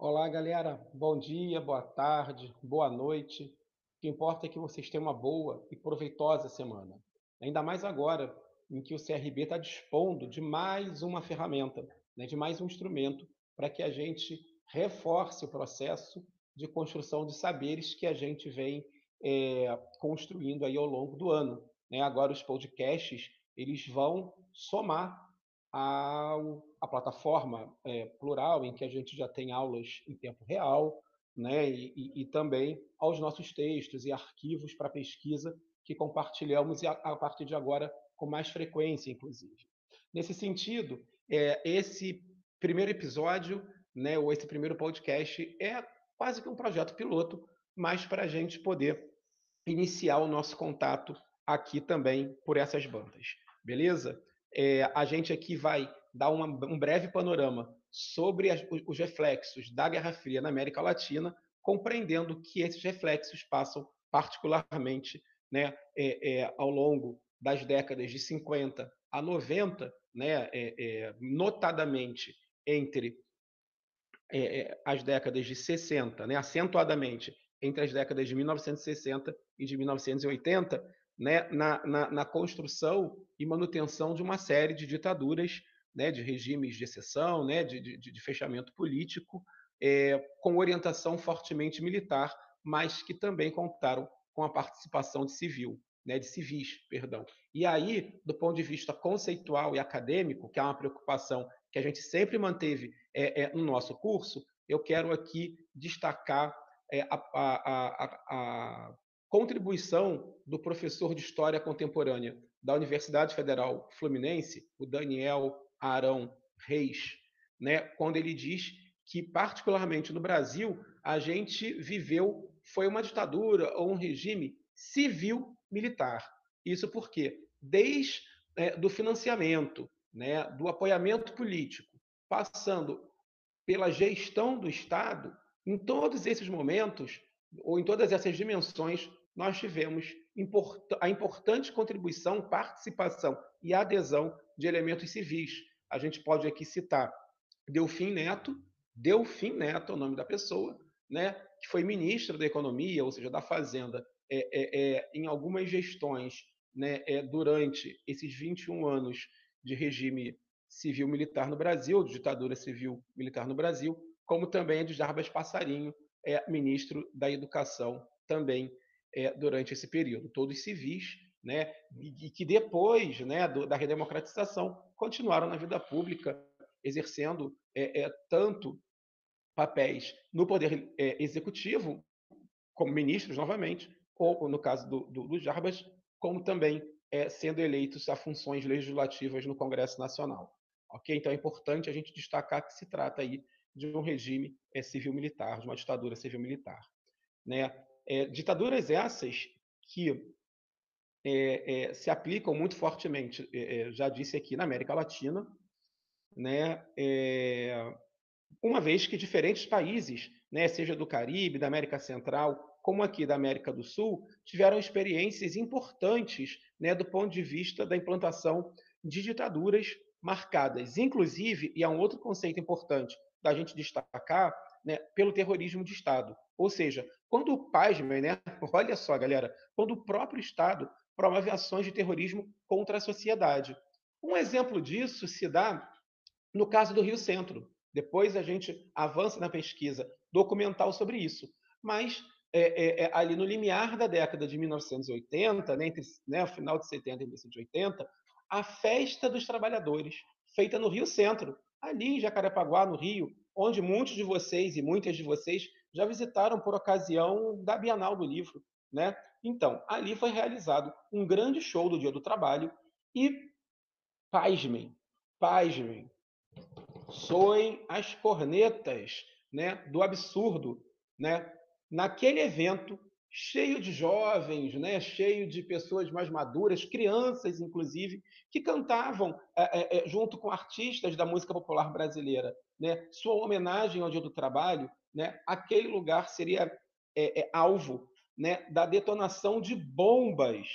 Olá, galera. Bom dia, boa tarde, boa noite. O que importa é que vocês tenham uma boa e proveitosa semana. Ainda mais agora, em que o CRB está dispondo de mais uma ferramenta, né, de mais um instrumento para que a gente reforce o processo de construção de saberes que a gente vem é, construindo aí ao longo do ano. Né? Agora os podcasts eles vão somar a, a plataforma é, plural, em que a gente já tem aulas em tempo real, né, e, e, e também aos nossos textos e arquivos para pesquisa que compartilhamos a, a, partir de agora com mais frequência, inclusive. Nesse sentido, é, esse primeiro episódio, né, ou esse primeiro podcast, é quase que um projeto piloto, mas para a gente poder iniciar o nosso contato aqui também por essas bandas. Beleza? É, a gente aqui vai dar uma, um breve panorama sobre as, os reflexos da Guerra Fria na América Latina, compreendendo que esses reflexos passam particularmente né, é, é, ao longo das décadas de 50 a 90, né, notadamente entre as décadas de 60, né, acentuadamente entre as décadas de 1960 e de 1980, né, na, na, na, construção e manutenção de uma série de ditaduras, né, de regimes de exceção, né, de, de, de fechamento político, é, com orientação fortemente militar, mas que também contaram com a participação de civil, né, de civis, perdão. E aí, do ponto de vista conceitual e acadêmico, que é uma preocupação que a gente sempre manteve é, é, no nosso curso, eu quero aqui destacar é, a, a, a, contribuição do professor de História Contemporânea da Universidade Federal Fluminense, o Daniel Arão Reis, né, quando ele diz que, particularmente no Brasil, a gente viveu, foi uma ditadura ou um regime civil-militar. Isso porque, desde é, do financiamento, né, do apoiamento político, passando pela gestão do Estado, em todos esses momentos, ou em todas essas dimensões, nós tivemos a importante contribuição, participação e adesão de elementos civis. A gente pode aqui citar Delfim Neto, Delfim Neto é o nome da pessoa, né, que foi ministro da Economia, ou seja, da Fazenda, é, é, é, em algumas gestões né, é, durante esses 21 anos de regime civil-militar no Brasil, de ditadura civil-militar no Brasil, como também de Jarbas Passarinho, é ministro da Educação também é, durante esse período, todos civis, né, e, que depois né, do, da redemocratização continuaram na vida pública, exercendo é, é, tanto papéis no poder executivo, como ministros novamente, ou no caso do, do, do Jarbas, como também sendo eleitos a funções legislativas no Congresso Nacional. Ok? Então é importante a gente destacar que se trata aí de um regime civil-militar, de uma ditadura civil-militar. Né? É, ditaduras essas que é, é, se aplicam muito fortemente, é, é, já disse aqui, na América Latina, né? É, uma vez que diferentes países, né, seja do Caribe, da América Central, como aqui da América do Sul, tiveram experiências importantes né, do ponto de vista da implantação de ditaduras marcadas, inclusive, e é um outro conceito importante da gente destacar, né, pelo terrorismo de Estado. Ou seja, quando o pasmem, né, olha só, galera, quando o próprio Estado promove ações de terrorismo contra a sociedade. Um exemplo disso se dá no caso do Rio Centro. Depois a gente avança na pesquisa documental sobre isso. Mas é, é, é, ali no limiar da década de 1980, né, entre né, final de 70 e 1980, a festa dos trabalhadores, feita no Rio Centro, ali em Jacarepaguá, no Rio, onde muitos de vocês e muitas de vocês já visitaram por ocasião da Bienal do Livro, né? Então, ali foi realizado um grande show do Dia do Trabalho e, pasmem, pasmem, soem as cornetas né, do absurdo. Né? Naquele evento, cheio de jovens, né, cheio de pessoas mais maduras, crianças, inclusive, que cantavam é, é, junto com artistas da música popular brasileira né, sua homenagem ao Dia do Trabalho, né, aquele lugar seria é, é, alvo né, da detonação de bombas.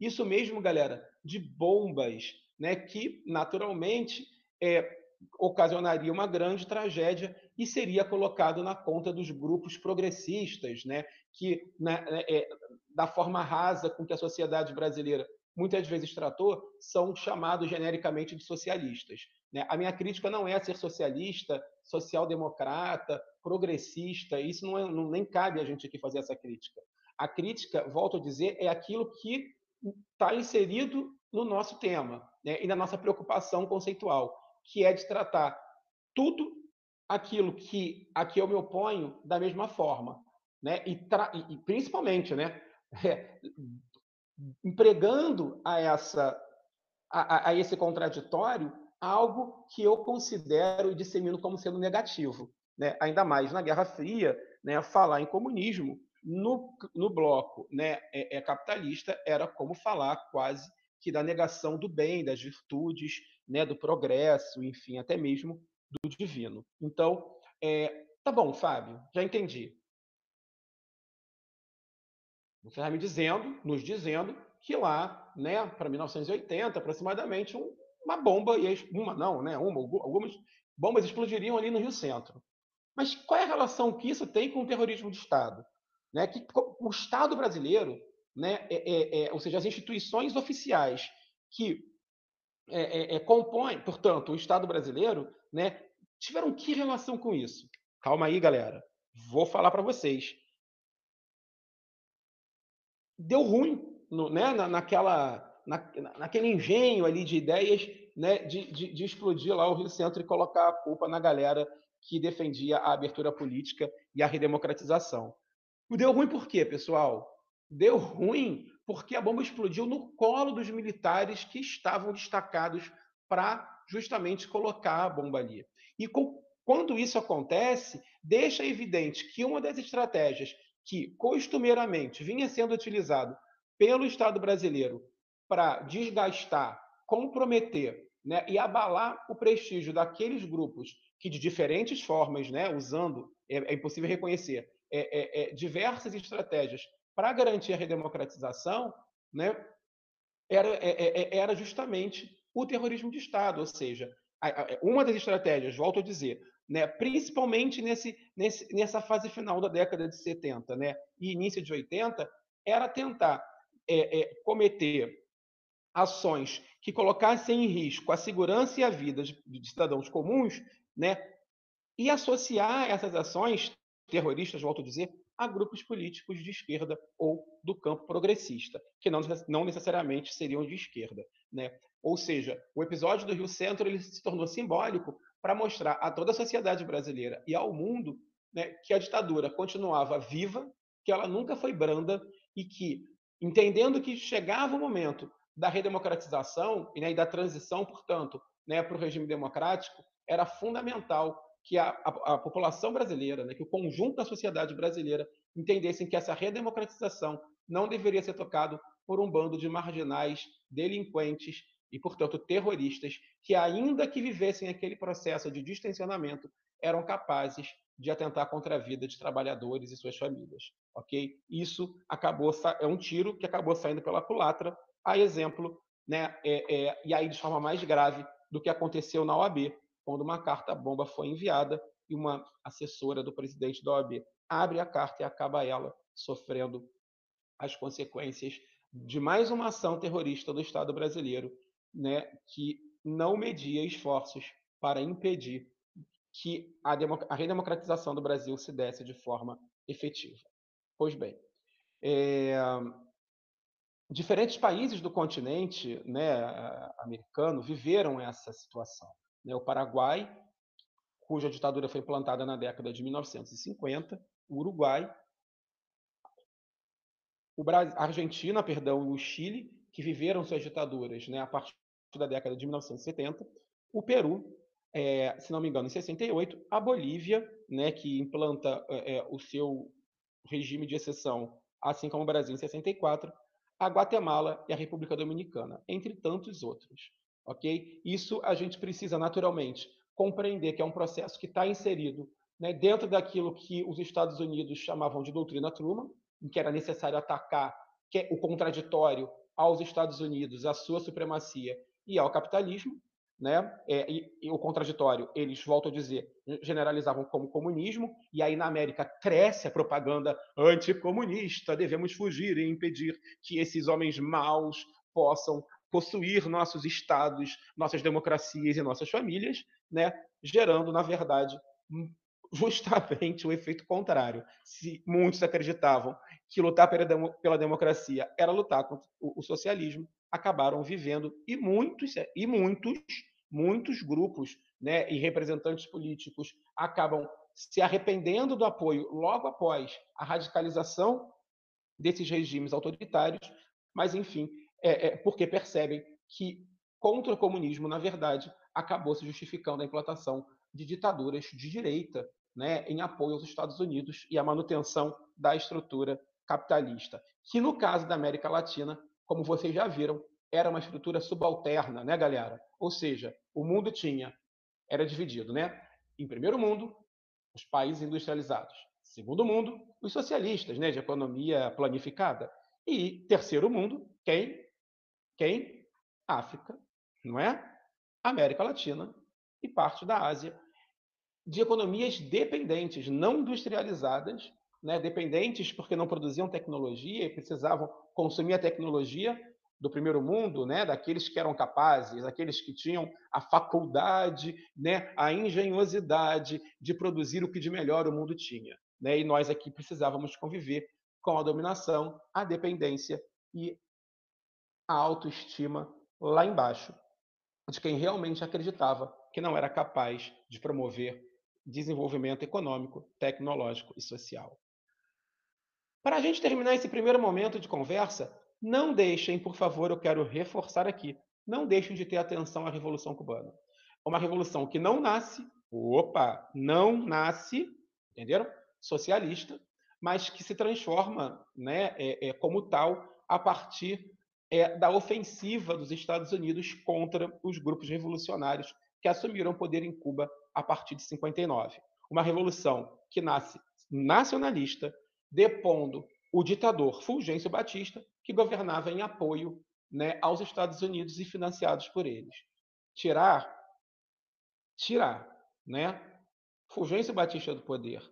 Isso mesmo, galera, de bombas, né, que naturalmente é, ocasionaria uma grande tragédia e seria colocado na conta dos grupos progressistas, né, que né, é, da forma rasa com que a sociedade brasileira muitas vezes tratou, são chamados genericamente de socialistas. Né? A minha crítica não é ser socialista, social-democrata, progressista, isso não, é, não nem cabe a gente aqui fazer essa crítica. A crítica, volto a dizer, é aquilo que está inserido no nosso tema né? e na nossa preocupação conceitual, que é de tratar tudo aquilo que a que eu me oponho da mesma forma, né? E, e, principalmente, né? É, empregando a essa a, a, esse contraditório algo que eu considero e dissemino como sendo negativo, né? Ainda mais na Guerra Fria, né? Falar em comunismo no, no bloco, né? É, é capitalista era como falar quase que da negação do bem, das virtudes, né? Do progresso, enfim, até mesmo do divino. Então, é, tá bom, Fábio, já entendi. Você está me dizendo, nos dizendo, que lá, né, para 1980, aproximadamente, um, uma bomba, uma não, né, uma, algumas bombas explodiriam ali no Rio Centro. Mas qual é a relação que isso tem com o terrorismo de Estado? Né, que o Estado brasileiro, né, é, é, é, ou seja, as instituições oficiais que é, é, é, compõem, portanto, o Estado brasileiro, né, tiveram que relação com isso? Calma aí, galera. Vou falar para vocês deu ruim no, né, na, naquela, na, naquele engenho ali de ideias né, de, de, de, explodir lá o Rio Centro e colocar a culpa na galera que defendia a abertura política e a redemocratização. Deu ruim por quê, pessoal? Deu ruim porque a bomba explodiu no colo dos militares que estavam destacados para justamente colocar a bomba ali. E com, quando isso acontece, deixa evidente que uma das estratégias que costumeiramente vinha sendo utilizado pelo Estado brasileiro para desgastar, comprometer né, e abalar o prestígio daqueles grupos que, de diferentes formas, né, usando, é, é impossível reconhecer, é, é, é diversas estratégias para garantir a redemocratização, né, era, é, era justamente o terrorismo de Estado, ou seja, uma das estratégias, volto a dizer, né, principalmente nesse, nesse, nessa fase final da década de 70 né, e início de 80, era tentar é, é, cometer ações que colocassem em risco a segurança e a vida de, de cidadãos comuns, né, e associar essas ações terroristas, volto a dizer, a grupos políticos de esquerda ou do campo progressista, que não, não necessariamente seriam de esquerda. Né? Ou seja, o episódio do Rio Centro ele se tornou simbólico para mostrar a toda a sociedade brasileira e ao mundo né, que a ditadura continuava viva, que ela nunca foi branda e que, entendendo que chegava o momento da redemocratização né, e da transição, portanto, né, para o regime democrático, era fundamental que a, a, a população brasileira, né, que o conjunto da sociedade brasileira entendessem que essa redemocratização não deveria ser tocado por um bando de marginais, delinquentes e, portanto, terroristas que, ainda que vivessem aquele processo de distensionamento, eram capazes de atentar contra a vida de trabalhadores e suas famílias, ok? Isso acabou é um tiro que acabou saindo pela culatra, a exemplo, né? É, é, e aí de forma mais grave do que aconteceu na OAB, quando uma carta bomba foi enviada e uma assessora do presidente da OAB abre a carta e acaba ela sofrendo as consequências de mais uma ação terrorista do Estado brasileiro né, que não media esforços para impedir que a, a redemocratização do Brasil se desse de forma efetiva. Pois bem, é, diferentes países do continente né, americano viveram essa situação. Né? O Paraguai, cuja ditadura foi implantada na década de 1950, o Uruguai, o Brasil, a Argentina, perdão, e o Chile, que viveram suas ditaduras né, a partir da década de 1970, o Peru, é, se não me engano, em 68, a Bolívia, né, que implanta é, é, o seu regime de exceção, assim como o Brasil em 64, a Guatemala e a República Dominicana, entre tantos outros. Ok? Isso a gente precisa naturalmente compreender que é um processo que está inserido né, dentro daquilo que os Estados Unidos chamavam de doutrina Truman, em que era necessário atacar é o contraditório aos Estados Unidos, a sua supremacia e ao capitalismo, né? É, e, e, o contraditório, eles voltam a dizer, generalizavam como comunismo, e aí na América cresce a propaganda anticomunista, devemos fugir e impedir que esses homens maus possam possuir nossos estados, nossas democracias e nossas famílias, né? gerando, na verdade, justamente o efeito contrário. Se muitos acreditavam que lutar pela democracia era lutar contra o socialismo, acabaram vivendo e muitos e muitos muitos grupos, né, e representantes políticos acabam se arrependendo do apoio logo após a radicalização desses regimes autoritários, mas enfim, é, é porque percebem que contra o comunismo, na verdade, acabou se justificando a implantação de ditaduras de direita, né, em apoio aos Estados Unidos e à manutenção da estrutura capitalista, que no caso da América Latina, como vocês já viram, era uma estrutura subalterna, né, galera? Ou seja, o mundo tinha, era dividido, né? Em primeiro mundo, os países industrializados. Segundo mundo, os socialistas, né, de economia planificada. E terceiro mundo, quem? Quem? África, não é? América Latina e parte da Ásia, de economias dependentes, não industrializadas, né, dependentes porque não produziam tecnologia e precisavam consumir a tecnologia do primeiro mundo, né, daqueles que eram capazes, aqueles que tinham a faculdade, né, a engenhosidade de produzir o que de melhor o mundo tinha. Né? E nós aqui precisávamos conviver com a dominação, a dependência e a autoestima lá embaixo de quem realmente acreditava que não era capaz de promover desenvolvimento econômico, tecnológico e social. Para a gente terminar esse primeiro momento de conversa, não deixem, por favor, eu quero reforçar aqui, não deixem de ter atenção à Revolução Cubana. É uma revolução que não nasce, opa, não nasce, entenderam? Socialista, mas que se transforma né, é, é, como tal a partir é, da ofensiva dos Estados Unidos contra os grupos revolucionários que assumiram o poder em Cuba a partir de 59. Uma revolução que nasce nacionalista, depondo o ditador Fulgêncio Batista, que governava em apoio né, aos Estados Unidos e financiados por eles. Tirar, tirar, né, Fulgêncio Batista do poder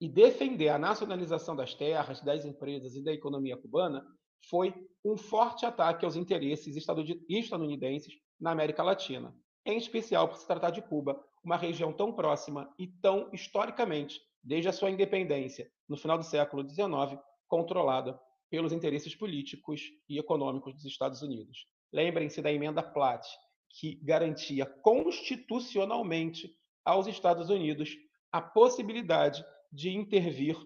e defender a nacionalização das terras, das empresas e da economia cubana foi um forte ataque aos interesses estadunidenses na América Latina, em especial por se tratar de Cuba, uma região tão próxima e tão historicamente, desde a sua independência, no final do século XIX, controlada pelos interesses políticos e econômicos dos Estados Unidos. Lembrem-se da emenda Platt, que garantia constitucionalmente aos Estados Unidos a possibilidade de intervir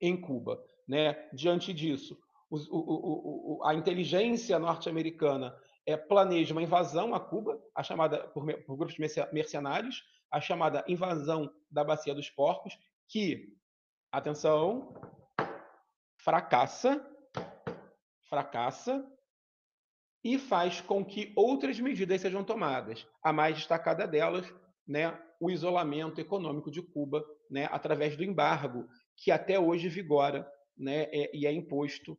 em Cuba. Né? Diante disso, o, o, o, a inteligência norte-americana é, planeja uma invasão a Cuba, a chamada por, por grupos mercenários, a chamada invasão da Bacia dos Porcos, que, atenção, fracassa, fracassa e faz com que outras medidas sejam tomadas. A mais destacada delas, né, o isolamento econômico de Cuba, né, através do embargo que até hoje vigora, né, é, e é imposto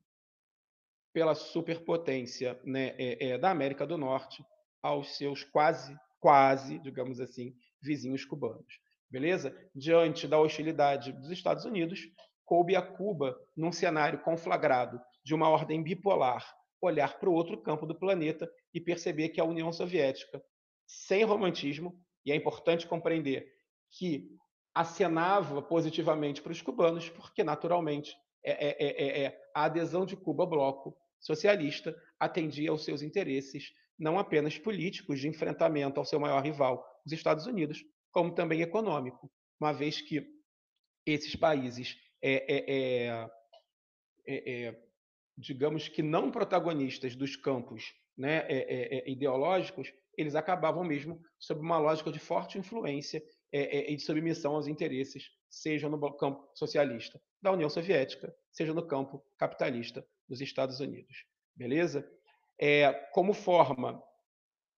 pela superpotência né, é, é, da América do Norte aos seus quase, quase, digamos assim, vizinhos cubanos. Beleza? Diante da hostilidade dos Estados Unidos, coube a Cuba, num cenário conflagrado de uma ordem bipolar, olhar para o outro campo do planeta e perceber que a União Soviética, sem romantismo, e é importante compreender que acenava positivamente para os cubanos, porque naturalmente é, é, é, é, a adesão de Cuba ao bloco socialista atendia aos seus interesses, não apenas políticos de enfrentamento ao seu maior rival, os Estados Unidos, como também econômico, uma vez que esses países, digamos que não protagonistas dos campos né, ideológicos, eles acabavam mesmo sob uma lógica de forte influência e de submissão aos interesses, seja no campo socialista da União Soviética, seja no campo capitalista dos Estados Unidos. Beleza? É, como forma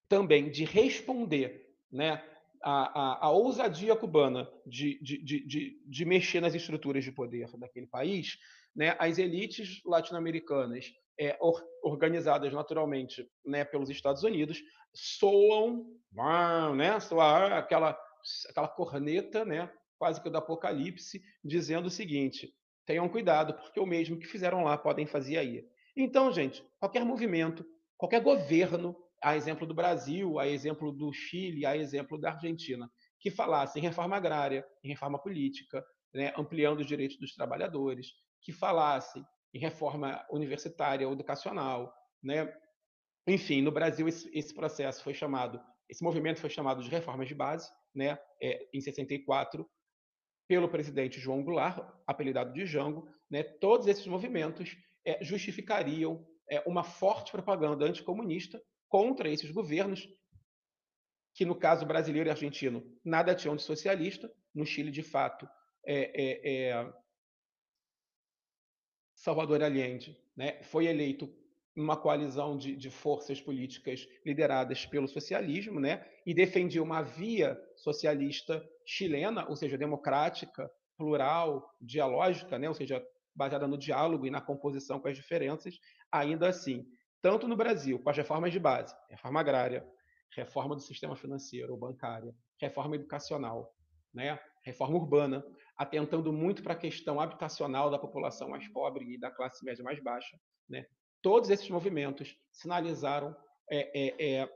também de responder né, a, a, a ousadia cubana de, de, de, de, mexer nas estruturas de poder daquele país, né, as elites latino-americanas, é, or, organizadas naturalmente né, pelos Estados Unidos, soam, né, soam aquela, aquela corneta, né, quase que do apocalipse, dizendo o seguinte: tenham cuidado, porque o mesmo que fizeram lá podem fazer aí. Então, gente, qualquer movimento, qualquer governo a exemplo do Brasil, a exemplo do Chile, a exemplo da Argentina, que falasse em reforma agrária, em reforma política, né, ampliando os direitos dos trabalhadores, que falasse em reforma universitária educacional, né? Enfim, no Brasil esse, esse, processo foi chamado, esse movimento foi chamado de reformas de base, né? É, em 64, pelo presidente João Goulart, apelidado de Jango, né? Todos esses movimentos é, justificariam é, uma forte propaganda anticomunista contra esses governos, que no caso brasileiro e argentino nada tinham de socialista, no Chile, de fato, é, é, é Salvador Allende né, foi eleito uma coalizão de, de, forças políticas lideradas pelo socialismo, né, e defendia uma via socialista chilena, ou seja, democrática, plural, dialógica, né, ou seja, baseada no diálogo e na composição com as diferenças, ainda assim tanto no Brasil, com as reformas de base, reforma agrária, reforma do sistema financeiro ou bancária, reforma educacional, né? reforma urbana, atentando muito para a questão habitacional da população mais pobre e da classe média mais baixa. Né? Todos esses movimentos sinalizaram é, é, é,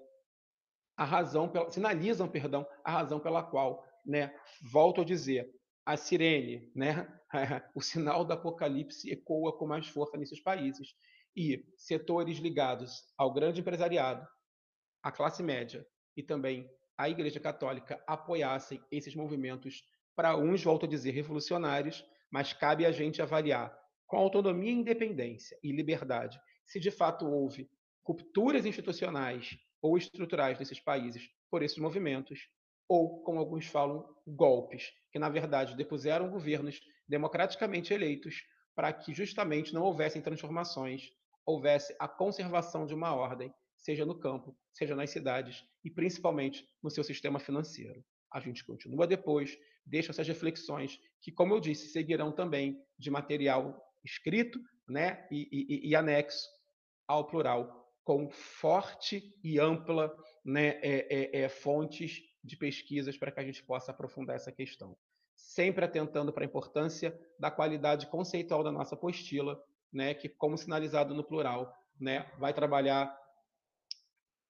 a razão, pela, sinalizam, perdão, a razão pela qual, né, volto a dizer, a sirene, né, o sinal do apocalipse ecoa com mais força nesses países. E setores ligados ao grande empresariado, à classe média e também à Igreja Católica apoiassem esses movimentos, para uns, volto a dizer, revolucionários, mas cabe a gente avaliar com autonomia, independência e liberdade se de fato houve rupturas institucionais ou estruturais nesses países por esses movimentos, ou, como alguns falam, golpes, que na verdade depuseram governos democraticamente eleitos para que justamente não houvessem transformações houvesse a conservação de uma ordem, seja no campo, seja nas cidades e principalmente no seu sistema financeiro. A gente continua depois, deixa essas reflexões que, como eu disse, seguirão também de material escrito né, e, e, e anexo ao plural, com forte e ampla né, é, é, é, fontes de pesquisas para que a gente possa aprofundar essa questão. Sempre atentando para a importância da qualidade conceitual da nossa apostila, né, que, como sinalizado no plural, né, vai trabalhar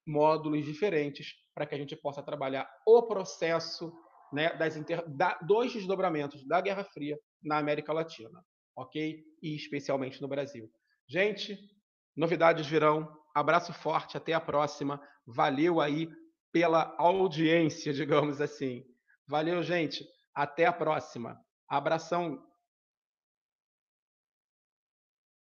módulos diferentes para que a gente possa trabalhar o processo né, das inter... da, dos desdobramentos da Guerra Fria na América Latina, ok? E especialmente no Brasil. Gente, novidades virão. Abraço forte, até a próxima. Valeu aí pela audiência, digamos assim. Valeu, gente. Até a próxima. Abração.